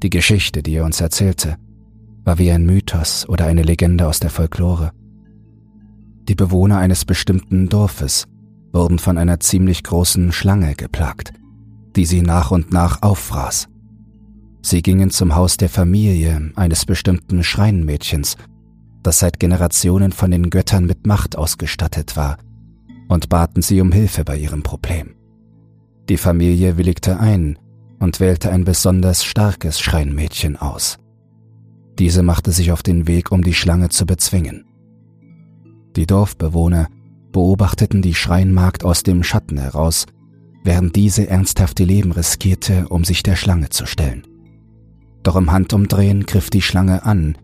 Die Geschichte, die er uns erzählte, war wie ein Mythos oder eine Legende aus der Folklore. Die Bewohner eines bestimmten Dorfes wurden von einer ziemlich großen Schlange geplagt, die sie nach und nach auffraß. Sie gingen zum Haus der Familie eines bestimmten Schreinmädchens, das seit Generationen von den Göttern mit Macht ausgestattet war, und baten sie um Hilfe bei ihrem Problem. Die Familie willigte ein und wählte ein besonders starkes Schreinmädchen aus. Diese machte sich auf den Weg, um die Schlange zu bezwingen. Die Dorfbewohner beobachteten die Schreinmagd aus dem Schatten heraus, während diese ernsthaft ihr Leben riskierte, um sich der Schlange zu stellen. Doch im Handumdrehen griff die Schlange an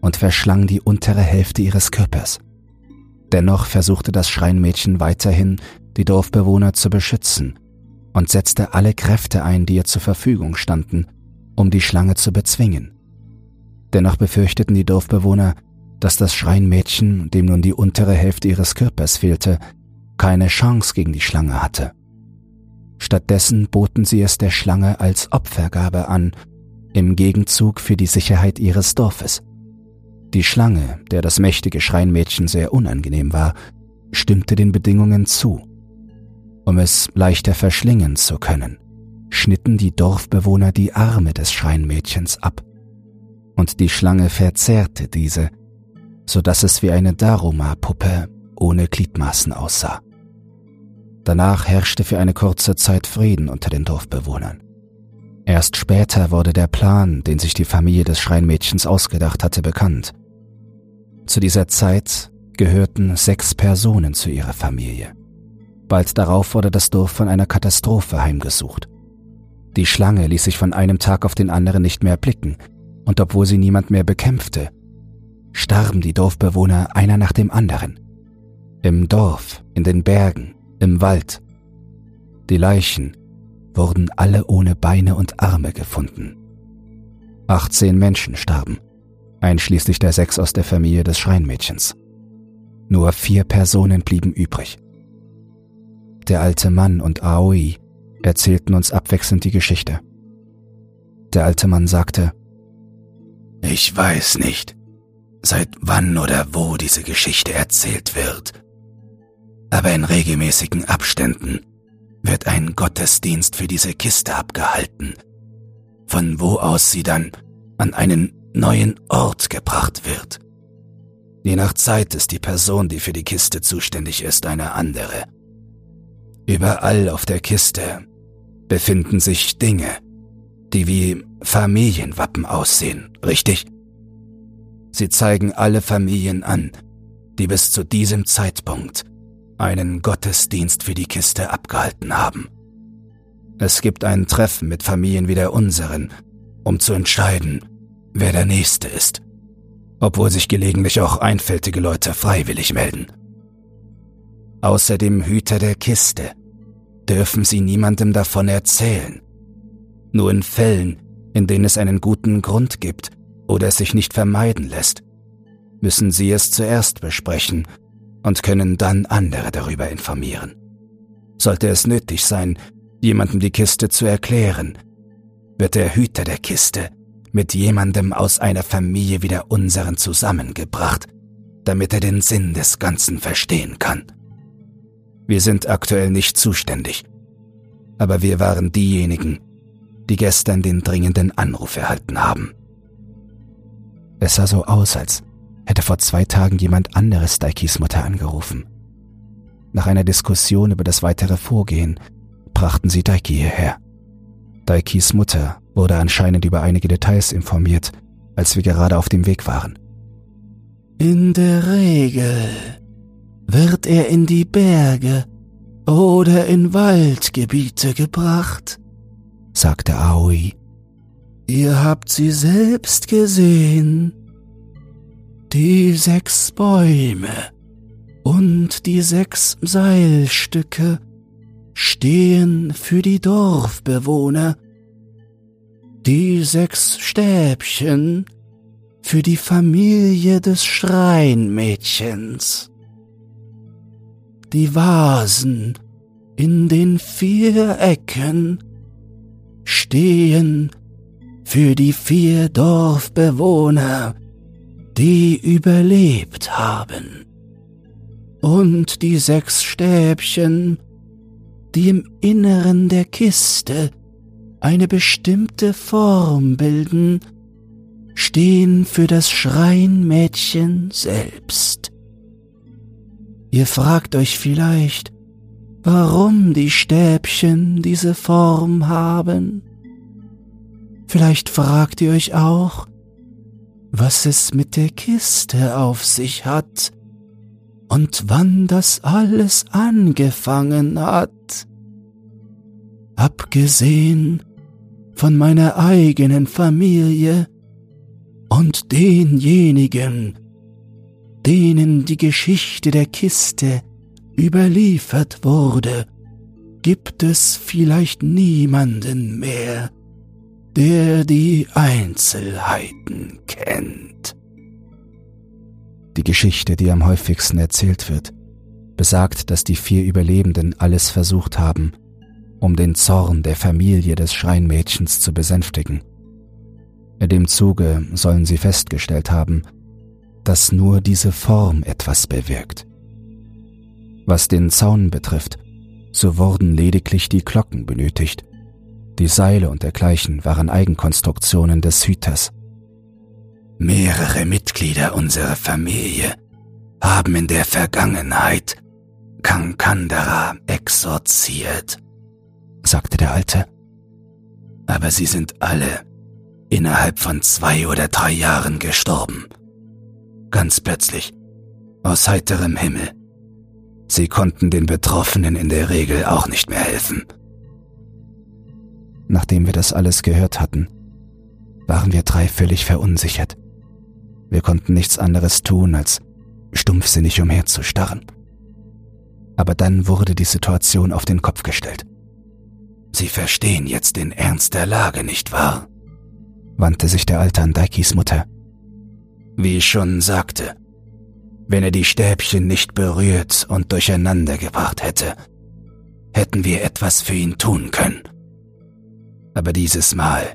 und verschlang die untere Hälfte ihres Körpers. Dennoch versuchte das Schreinmädchen weiterhin, die Dorfbewohner zu beschützen und setzte alle Kräfte ein, die ihr zur Verfügung standen, um die Schlange zu bezwingen. Dennoch befürchteten die Dorfbewohner, dass das Schreinmädchen, dem nun die untere Hälfte ihres Körpers fehlte, keine Chance gegen die Schlange hatte. Stattdessen boten sie es der Schlange als Opfergabe an, im Gegenzug für die Sicherheit ihres Dorfes. Die Schlange, der das mächtige Schreinmädchen sehr unangenehm war, stimmte den Bedingungen zu. Um es leichter verschlingen zu können, schnitten die Dorfbewohner die Arme des Schreinmädchens ab. Und die Schlange verzehrte diese, so dass es wie eine Daruma-Puppe ohne Gliedmaßen aussah. Danach herrschte für eine kurze Zeit Frieden unter den Dorfbewohnern. Erst später wurde der Plan, den sich die Familie des Schreinmädchens ausgedacht hatte, bekannt. Zu dieser Zeit gehörten sechs Personen zu ihrer Familie. Bald darauf wurde das Dorf von einer Katastrophe heimgesucht. Die Schlange ließ sich von einem Tag auf den anderen nicht mehr blicken, und obwohl sie niemand mehr bekämpfte, starben die Dorfbewohner einer nach dem anderen. Im Dorf, in den Bergen, im Wald. Die Leichen wurden alle ohne Beine und Arme gefunden. 18 Menschen starben, einschließlich der sechs aus der Familie des Schreinmädchens. Nur vier Personen blieben übrig. Der alte Mann und Aoi erzählten uns abwechselnd die Geschichte. Der alte Mann sagte, Ich weiß nicht, seit wann oder wo diese Geschichte erzählt wird, aber in regelmäßigen Abständen wird ein Gottesdienst für diese Kiste abgehalten, von wo aus sie dann an einen neuen Ort gebracht wird. Je nach Zeit ist die Person, die für die Kiste zuständig ist, eine andere. Überall auf der Kiste befinden sich Dinge, die wie Familienwappen aussehen, richtig? Sie zeigen alle Familien an, die bis zu diesem Zeitpunkt einen Gottesdienst für die Kiste abgehalten haben. Es gibt ein Treffen mit Familien wie der unseren, um zu entscheiden, wer der Nächste ist, obwohl sich gelegentlich auch einfältige Leute freiwillig melden. Außer dem Hüter der Kiste dürfen sie niemandem davon erzählen. Nur in Fällen, in denen es einen guten Grund gibt oder es sich nicht vermeiden lässt, müssen sie es zuerst besprechen und können dann andere darüber informieren. Sollte es nötig sein, jemandem die Kiste zu erklären, wird der Hüter der Kiste mit jemandem aus einer Familie wie der unseren zusammengebracht, damit er den Sinn des Ganzen verstehen kann. Wir sind aktuell nicht zuständig, aber wir waren diejenigen, die gestern den dringenden Anruf erhalten haben. Es sah so aus, als hätte vor zwei Tagen jemand anderes Daikis Mutter angerufen. Nach einer Diskussion über das weitere Vorgehen brachten sie Daiki hierher. Daikis Mutter wurde anscheinend über einige Details informiert, als wir gerade auf dem Weg waren. In der Regel wird er in die Berge oder in Waldgebiete gebracht, sagte Aoi. Ihr habt sie selbst gesehen. Die sechs Bäume und die sechs Seilstücke stehen für die Dorfbewohner, die sechs Stäbchen für die Familie des Schreinmädchens, die Vasen in den vier Ecken stehen für die vier Dorfbewohner, die überlebt haben, und die sechs Stäbchen, die im Inneren der Kiste eine bestimmte Form bilden, stehen für das Schreinmädchen selbst. Ihr fragt euch vielleicht, warum die Stäbchen diese Form haben. Vielleicht fragt ihr euch auch, was es mit der Kiste auf sich hat und wann das alles angefangen hat. Abgesehen von meiner eigenen Familie und denjenigen, denen die Geschichte der Kiste überliefert wurde, gibt es vielleicht niemanden mehr, der die Einzelheiten kennt. Die Geschichte, die am häufigsten erzählt wird, besagt, dass die vier Überlebenden alles versucht haben, um den Zorn der Familie des Schreinmädchens zu besänftigen. In dem Zuge sollen sie festgestellt haben, dass nur diese Form etwas bewirkt. Was den Zaun betrifft, so wurden lediglich die Glocken benötigt. Die Seile und dergleichen waren Eigenkonstruktionen des Hüters. Mehrere Mitglieder unserer Familie haben in der Vergangenheit Kankandara exorziert, sagte der Alte. Aber sie sind alle innerhalb von zwei oder drei Jahren gestorben. Ganz plötzlich, aus heiterem Himmel. Sie konnten den Betroffenen in der Regel auch nicht mehr helfen. Nachdem wir das alles gehört hatten, waren wir drei völlig verunsichert. Wir konnten nichts anderes tun, als stumpfsinnig umherzustarren. Aber dann wurde die Situation auf den Kopf gestellt. Sie verstehen jetzt den Ernst der Lage, nicht wahr? wandte sich der Alte an Daikis Mutter. Wie ich schon sagte, wenn er die Stäbchen nicht berührt und durcheinander gebracht hätte, hätten wir etwas für ihn tun können. Aber dieses Mal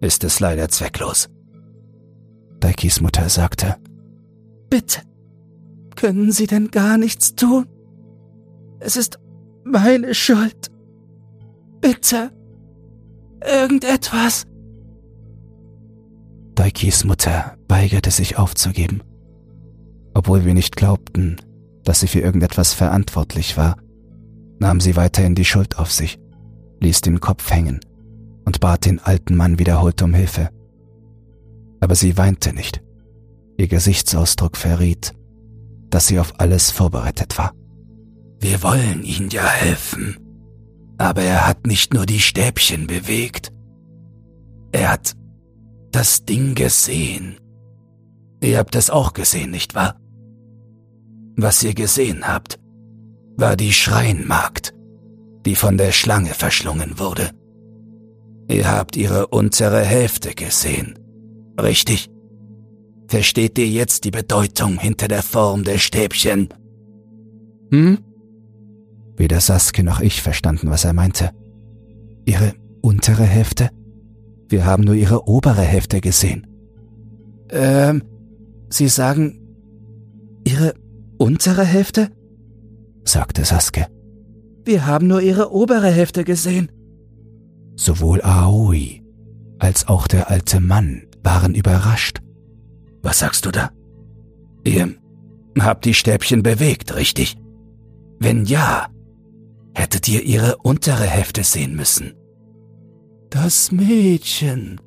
ist es leider zwecklos. Daikis Mutter sagte, Bitte, können Sie denn gar nichts tun? Es ist meine Schuld. Bitte, irgendetwas. Daikis Mutter weigerte sich aufzugeben. Obwohl wir nicht glaubten, dass sie für irgendetwas verantwortlich war, nahm sie weiterhin die Schuld auf sich, ließ den Kopf hängen und bat den alten Mann wiederholt um Hilfe. Aber sie weinte nicht. Ihr Gesichtsausdruck verriet, dass sie auf alles vorbereitet war. Wir wollen ihm ja helfen, aber er hat nicht nur die Stäbchen bewegt, er hat das Ding gesehen. Ihr habt es auch gesehen, nicht wahr? Was ihr gesehen habt, war die Schreinmagd, die von der Schlange verschlungen wurde. Ihr habt ihre untere Hälfte gesehen, richtig? Versteht ihr jetzt die Bedeutung hinter der Form der Stäbchen? Hm? Weder Saske noch ich verstanden, was er meinte. Ihre untere Hälfte? Wir haben nur ihre obere Hälfte gesehen. Ähm, Sie sagen Ihre untere Hälfte? sagte Saske. Wir haben nur Ihre obere Hälfte gesehen. Sowohl Aoi als auch der alte Mann waren überrascht. Was sagst du da? Ihr habt die Stäbchen bewegt, richtig? Wenn ja, hättet ihr ihre untere Hälfte sehen müssen. Das Mädchen,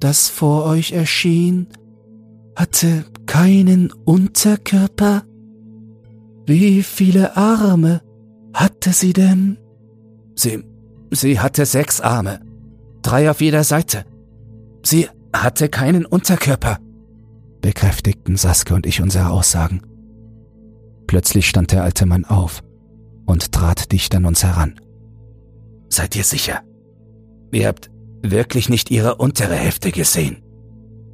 das vor euch erschien, hatte keinen Unterkörper? Wie viele Arme hatte sie denn? Sie, sie hatte sechs Arme, drei auf jeder Seite. Sie hatte keinen Unterkörper, bekräftigten Saske und ich unsere Aussagen. Plötzlich stand der alte Mann auf und trat dicht an uns heran. Seid ihr sicher? Ihr habt wirklich nicht ihre untere Hälfte gesehen?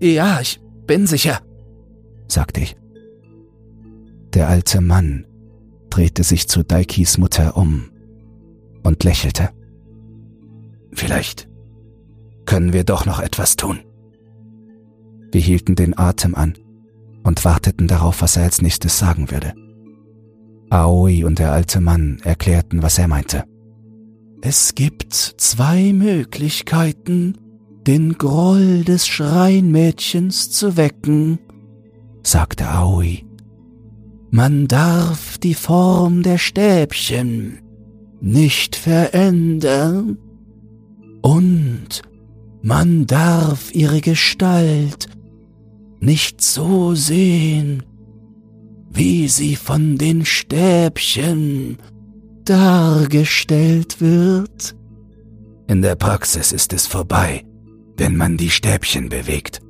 Ja, ich bin sicher, sagte ich. Der alte Mann drehte sich zu Daikis Mutter um und lächelte. Vielleicht können wir doch noch etwas tun. Wir hielten den Atem an und warteten darauf, was er als nächstes sagen würde. Aoi und der alte Mann erklärten, was er meinte. Es gibt zwei Möglichkeiten, den Groll des Schreinmädchens zu wecken, sagte Aoi. Man darf die Form der Stäbchen nicht verändern und man darf ihre Gestalt nicht so sehen, wie sie von den Stäbchen dargestellt wird. In der Praxis ist es vorbei, wenn man die Stäbchen bewegt,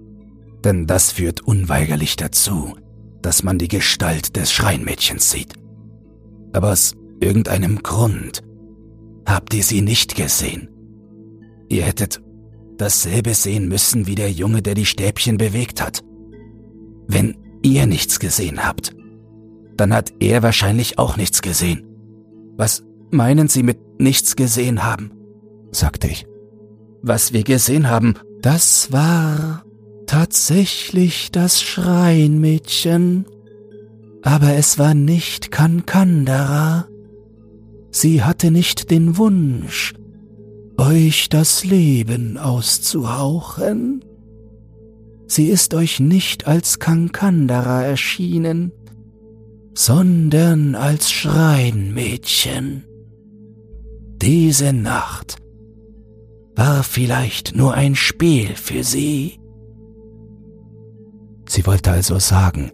denn das führt unweigerlich dazu, dass man die Gestalt des Schreinmädchens sieht. Aber aus irgendeinem Grund habt ihr sie nicht gesehen. Ihr hättet dasselbe sehen müssen wie der Junge, der die Stäbchen bewegt hat. Wenn ihr nichts gesehen habt, dann hat er wahrscheinlich auch nichts gesehen. Was meinen Sie mit nichts gesehen haben? sagte ich. Was wir gesehen haben, das war tatsächlich das Schreinmädchen. Aber es war nicht Kankandara. Sie hatte nicht den Wunsch, euch das Leben auszuhauchen. Sie ist euch nicht als Kankandara erschienen, sondern als Schreinmädchen. Diese Nacht war vielleicht nur ein Spiel für sie. Sie wollte also sagen,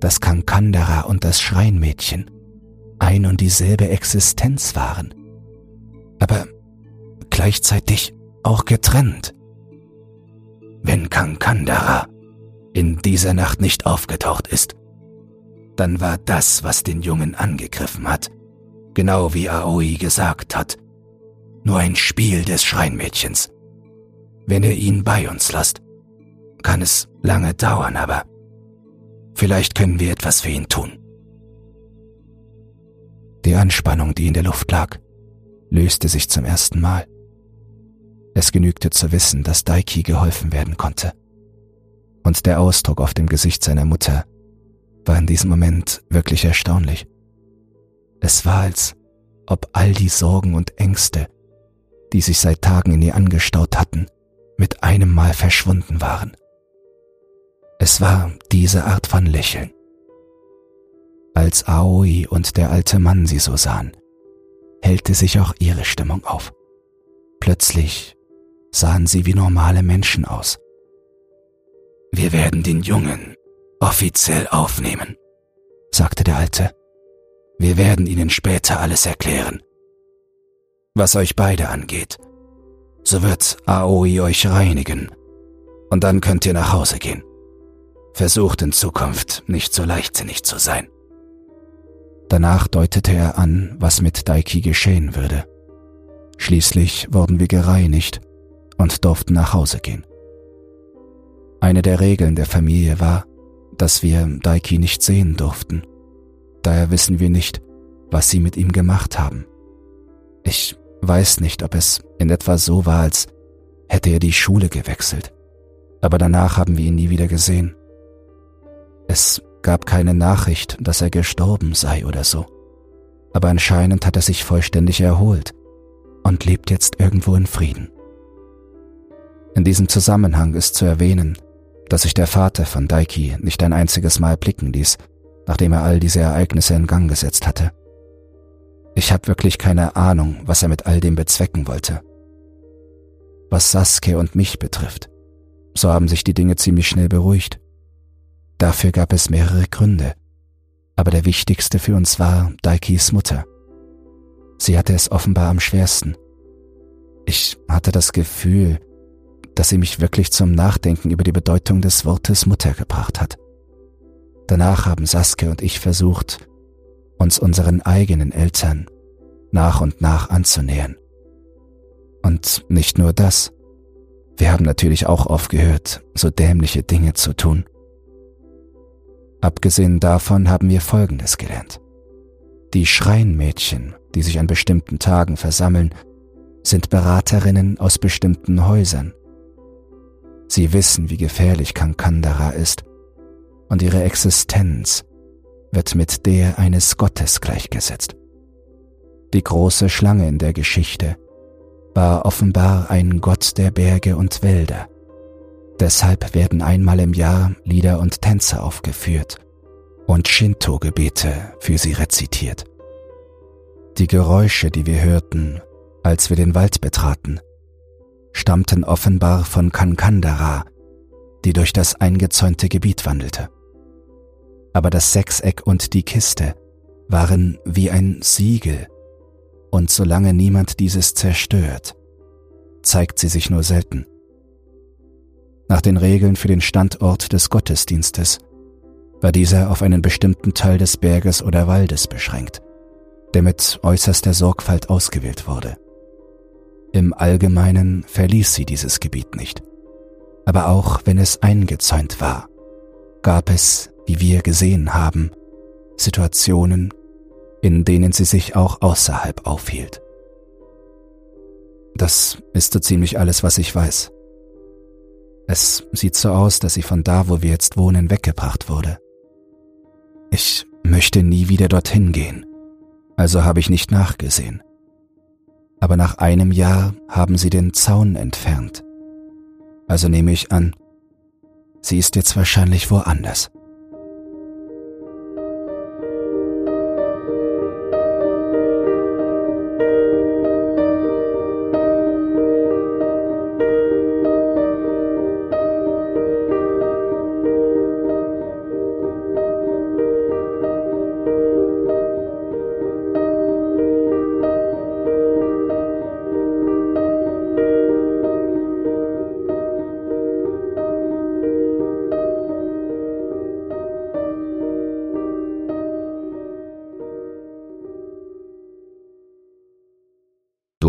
dass Kankandara und das Schreinmädchen ein und dieselbe Existenz waren. Aber gleichzeitig auch getrennt. Wenn Kankandara in dieser Nacht nicht aufgetaucht ist, dann war das, was den Jungen angegriffen hat, genau wie Aoi gesagt hat, nur ein Spiel des Schreinmädchens. Wenn ihr ihn bei uns lasst, kann es lange dauern, aber vielleicht können wir etwas für ihn tun. Die Anspannung, die in der Luft lag, löste sich zum ersten Mal. Es genügte zu wissen, dass Daiki geholfen werden konnte. Und der Ausdruck auf dem Gesicht seiner Mutter war in diesem Moment wirklich erstaunlich. Es war, als ob all die Sorgen und Ängste, die sich seit Tagen in ihr angestaut hatten, mit einem Mal verschwunden waren. Es war diese Art von Lächeln. Als Aoi und der alte Mann sie so sahen, hellte sich auch ihre Stimmung auf. Plötzlich sahen sie wie normale Menschen aus. Wir werden den Jungen offiziell aufnehmen, sagte der Alte. Wir werden Ihnen später alles erklären. Was euch beide angeht, so wird Aoi euch reinigen und dann könnt ihr nach Hause gehen. Versucht in Zukunft nicht so leichtsinnig zu sein. Danach deutete er an, was mit Daiki geschehen würde. Schließlich wurden wir gereinigt und durften nach Hause gehen. Eine der Regeln der Familie war, dass wir Daiki nicht sehen durften. Daher wissen wir nicht, was sie mit ihm gemacht haben. Ich weiß nicht, ob es in etwa so war, als hätte er die Schule gewechselt, aber danach haben wir ihn nie wieder gesehen. Es gab keine Nachricht, dass er gestorben sei oder so, aber anscheinend hat er sich vollständig erholt und lebt jetzt irgendwo in Frieden. In diesem Zusammenhang ist zu erwähnen, dass sich der Vater von Daiki nicht ein einziges Mal blicken ließ, nachdem er all diese Ereignisse in Gang gesetzt hatte. Ich habe wirklich keine Ahnung, was er mit all dem bezwecken wollte. Was Sasuke und mich betrifft, so haben sich die Dinge ziemlich schnell beruhigt. Dafür gab es mehrere Gründe, aber der wichtigste für uns war Daikis Mutter. Sie hatte es offenbar am schwersten. Ich hatte das Gefühl, dass sie mich wirklich zum Nachdenken über die Bedeutung des Wortes Mutter gebracht hat. Danach haben Saskia und ich versucht, uns unseren eigenen Eltern nach und nach anzunähern. Und nicht nur das. Wir haben natürlich auch aufgehört, so dämliche Dinge zu tun. Abgesehen davon haben wir Folgendes gelernt. Die Schreinmädchen, die sich an bestimmten Tagen versammeln, sind Beraterinnen aus bestimmten Häusern. Sie wissen, wie gefährlich Kankandara ist, und ihre Existenz wird mit der eines Gottes gleichgesetzt. Die große Schlange in der Geschichte war offenbar ein Gott der Berge und Wälder. Deshalb werden einmal im Jahr Lieder und Tänze aufgeführt und Shinto-Gebete für sie rezitiert. Die Geräusche, die wir hörten, als wir den Wald betraten, stammten offenbar von Kankandara, die durch das eingezäunte Gebiet wandelte. Aber das Sechseck und die Kiste waren wie ein Siegel, und solange niemand dieses zerstört, zeigt sie sich nur selten. Nach den Regeln für den Standort des Gottesdienstes war dieser auf einen bestimmten Teil des Berges oder Waldes beschränkt, der mit äußerster Sorgfalt ausgewählt wurde. Im Allgemeinen verließ sie dieses Gebiet nicht, aber auch wenn es eingezäunt war, gab es, wie wir gesehen haben, Situationen, in denen sie sich auch außerhalb aufhielt. Das ist so ziemlich alles, was ich weiß. Es sieht so aus, dass sie von da, wo wir jetzt wohnen, weggebracht wurde. Ich möchte nie wieder dorthin gehen, also habe ich nicht nachgesehen. Aber nach einem Jahr haben sie den Zaun entfernt. Also nehme ich an, sie ist jetzt wahrscheinlich woanders.